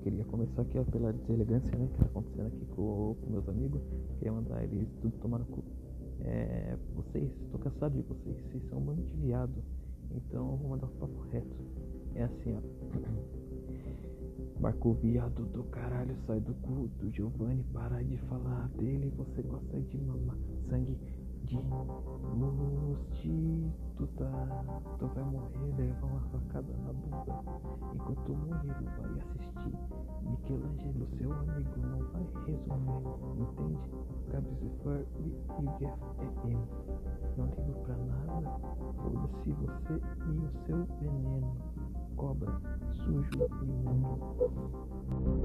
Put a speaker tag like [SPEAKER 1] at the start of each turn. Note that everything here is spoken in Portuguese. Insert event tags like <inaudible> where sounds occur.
[SPEAKER 1] queria começar aqui ó, pela deselegância, né? Que tá acontecendo aqui com, com meus amigos. Queria mandar eles tudo tomar no cu. É, vocês, tô cansado de vocês, vocês são um bando de viado. Então eu vou mandar o papo reto. É assim, ó. <clears throat> Marco viado do caralho, sai do cu do Giovanni, para de falar dele, você gosta de mamar sangue de prostituta. Tu vai morrer, levar uma facada na bunda. Enquanto morrer, vai. Michelangelo, seu amigo, não vai resolver, entende? Cabe se for e get é Não ligo pra nada, foda-se você e o seu veneno. Cobra, sujo e imundo.